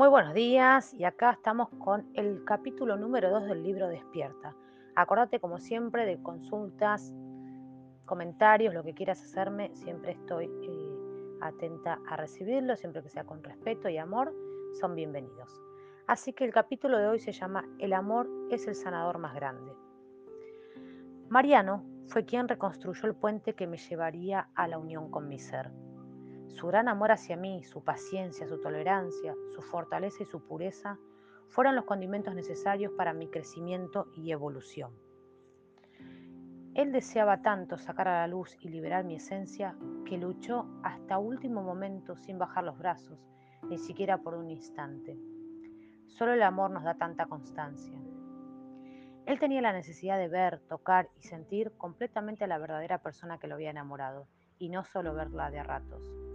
Muy buenos días y acá estamos con el capítulo número 2 del libro Despierta. Acordate como siempre de consultas, comentarios, lo que quieras hacerme, siempre estoy eh, atenta a recibirlo, siempre que sea con respeto y amor, son bienvenidos. Así que el capítulo de hoy se llama El amor es el sanador más grande. Mariano fue quien reconstruyó el puente que me llevaría a la unión con mi ser. Su gran amor hacia mí, su paciencia, su tolerancia, su fortaleza y su pureza fueron los condimentos necesarios para mi crecimiento y evolución. Él deseaba tanto sacar a la luz y liberar mi esencia que luchó hasta último momento sin bajar los brazos, ni siquiera por un instante. Solo el amor nos da tanta constancia. Él tenía la necesidad de ver, tocar y sentir completamente a la verdadera persona que lo había enamorado, y no solo verla de ratos.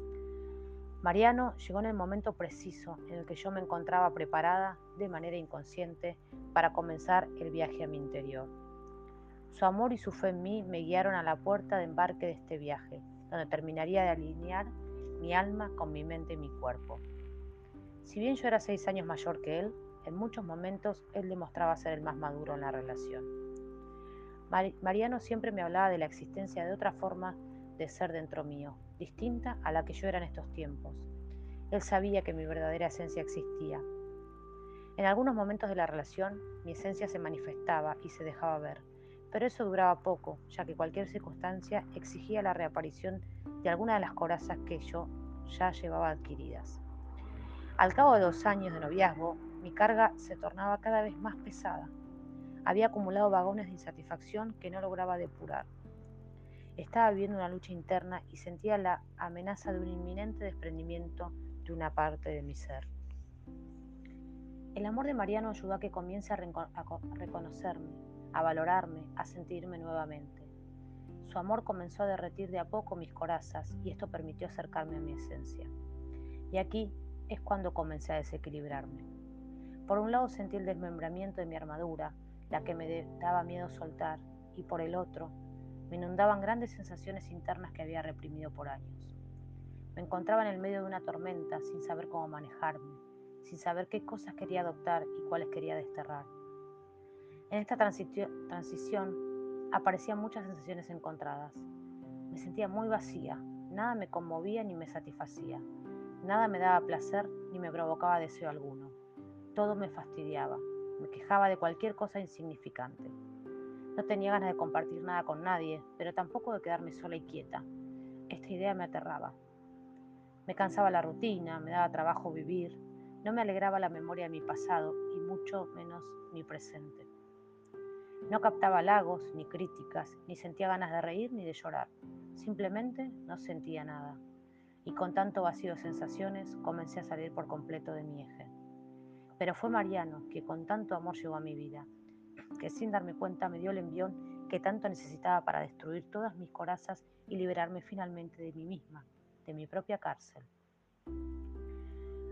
Mariano llegó en el momento preciso en el que yo me encontraba preparada de manera inconsciente para comenzar el viaje a mi interior. Su amor y su fe en mí me guiaron a la puerta de embarque de este viaje, donde terminaría de alinear mi alma con mi mente y mi cuerpo. Si bien yo era seis años mayor que él, en muchos momentos él demostraba ser el más maduro en la relación. Mariano siempre me hablaba de la existencia de otra forma de ser dentro mío, distinta a la que yo era en estos tiempos. Él sabía que mi verdadera esencia existía. En algunos momentos de la relación, mi esencia se manifestaba y se dejaba ver, pero eso duraba poco, ya que cualquier circunstancia exigía la reaparición de alguna de las corazas que yo ya llevaba adquiridas. Al cabo de dos años de noviazgo, mi carga se tornaba cada vez más pesada. Había acumulado vagones de insatisfacción que no lograba depurar. Estaba viviendo una lucha interna y sentía la amenaza de un inminente desprendimiento de una parte de mi ser. El amor de Mariano ayudó a que comience a, reconocerme, a valorarme, a sentirme nuevamente. Su amor comenzó a derretir de a poco mis corazas y esto permitió acercarme a mi esencia. Y aquí es cuando comencé a desequilibrarme. Por un lado sentí el desmembramiento de mi armadura, la que me daba miedo soltar, y por el otro, me inundaban grandes sensaciones internas que había reprimido por años. Me encontraba en el medio de una tormenta sin saber cómo manejarme, sin saber qué cosas quería adoptar y cuáles quería desterrar. En esta transición aparecían muchas sensaciones encontradas. Me sentía muy vacía, nada me conmovía ni me satisfacía, nada me daba placer ni me provocaba deseo alguno. Todo me fastidiaba, me quejaba de cualquier cosa insignificante. No tenía ganas de compartir nada con nadie, pero tampoco de quedarme sola y quieta. Esta idea me aterraba. Me cansaba la rutina, me daba trabajo vivir, no me alegraba la memoria de mi pasado y mucho menos mi presente. No captaba halagos ni críticas, ni sentía ganas de reír ni de llorar. Simplemente no sentía nada. Y con tanto vacío de sensaciones comencé a salir por completo de mi eje. Pero fue Mariano que con tanto amor llegó a mi vida que sin darme cuenta me dio el envión que tanto necesitaba para destruir todas mis corazas y liberarme finalmente de mí misma, de mi propia cárcel.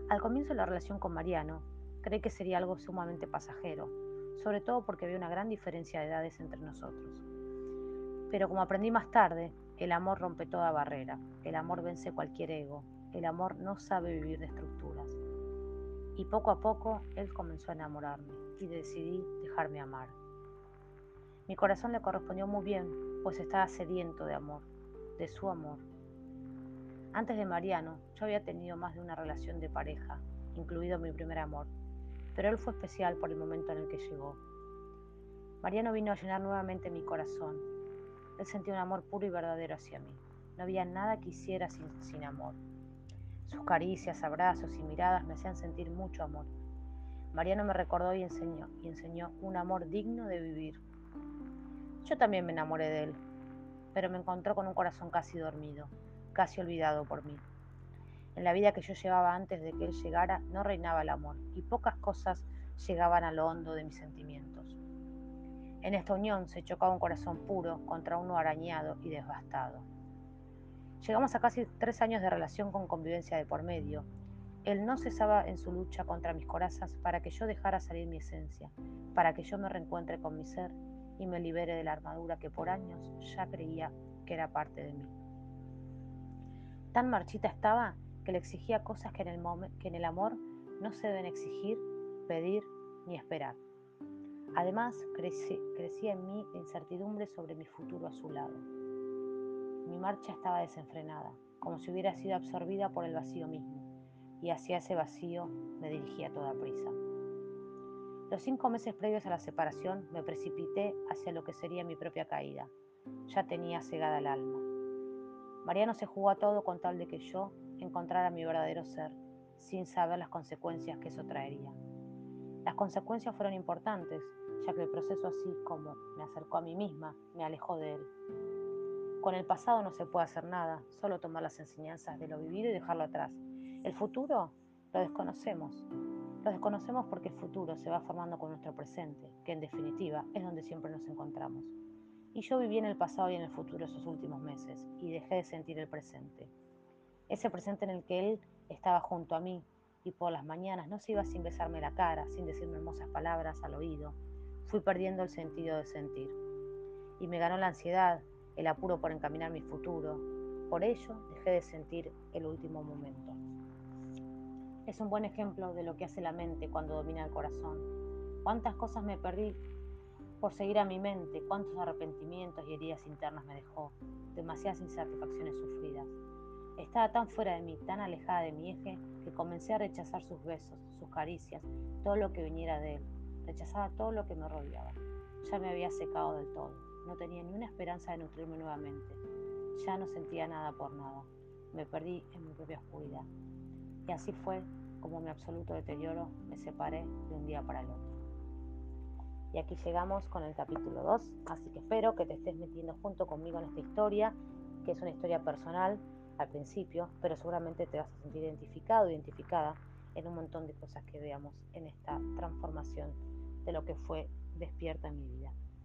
Al comienzo de la relación con Mariano, creí que sería algo sumamente pasajero, sobre todo porque había una gran diferencia de edades entre nosotros. Pero como aprendí más tarde, el amor rompe toda barrera, el amor vence cualquier ego, el amor no sabe vivir de estructuras. Y poco a poco él comenzó a enamorarme y decidí dejarme amar. Mi corazón le correspondió muy bien, pues estaba sediento de amor, de su amor. Antes de Mariano, yo había tenido más de una relación de pareja, incluido mi primer amor, pero él fue especial por el momento en el que llegó. Mariano vino a llenar nuevamente mi corazón. Él sentía un amor puro y verdadero hacia mí. No había nada que hiciera sin, sin amor. Sus caricias, abrazos y miradas me hacían sentir mucho amor. Mariano me recordó y enseñó, y enseñó un amor digno de vivir. Yo también me enamoré de él, pero me encontró con un corazón casi dormido, casi olvidado por mí. En la vida que yo llevaba antes de que él llegara no reinaba el amor y pocas cosas llegaban a lo hondo de mis sentimientos. En esta unión se chocaba un corazón puro contra uno arañado y devastado. Llegamos a casi tres años de relación con convivencia de por medio. Él no cesaba en su lucha contra mis corazas para que yo dejara salir mi esencia, para que yo me reencuentre con mi ser y me libere de la armadura que por años ya creía que era parte de mí. Tan marchita estaba que le exigía cosas que en el, amor no se deben exigir, pedir ni esperar. Además, crecía en mí incertidumbre sobre mi futuro a su lado. Mi marcha estaba desenfrenada, como si hubiera sido absorbida por el vacío mismo, y hacia ese vacío me dirigía toda prisa. Los cinco meses previos a la separación me precipité hacia lo que sería mi propia caída. Ya tenía cegada el alma. Mariano se jugó a todo con tal de que yo encontrara mi verdadero ser, sin saber las consecuencias que eso traería. Las consecuencias fueron importantes, ya que el proceso así como me acercó a mí misma, me alejó de él. Con el pasado no se puede hacer nada, solo tomar las enseñanzas de lo vivido y dejarlo atrás. El futuro lo desconocemos. Lo desconocemos porque el futuro se va formando con nuestro presente, que en definitiva es donde siempre nos encontramos. Y yo viví en el pasado y en el futuro esos últimos meses y dejé de sentir el presente. Ese presente en el que él estaba junto a mí, y por las mañanas no se iba sin besarme la cara, sin decirme hermosas palabras al oído. Fui perdiendo el sentido de sentir. Y me ganó la ansiedad, el apuro por encaminar mi futuro. Por ello dejé de sentir el último momento. Es un buen ejemplo de lo que hace la mente cuando domina el corazón. Cuántas cosas me perdí por seguir a mi mente, cuántos arrepentimientos y heridas internas me dejó, demasiadas insatisfacciones sufridas. Estaba tan fuera de mí, tan alejada de mi eje, que comencé a rechazar sus besos, sus caricias, todo lo que viniera de él. Rechazaba todo lo que me rodeaba. Ya me había secado del todo. No tenía ni una esperanza de nutrirme nuevamente. Ya no sentía nada por nada. Me perdí en mi propia oscuridad. Y así fue como mi absoluto deterioro me separé de un día para el otro. Y aquí llegamos con el capítulo 2, así que espero que te estés metiendo junto conmigo en esta historia, que es una historia personal al principio, pero seguramente te vas a sentir identificado, identificada en un montón de cosas que veamos en esta transformación de lo que fue despierta en mi vida.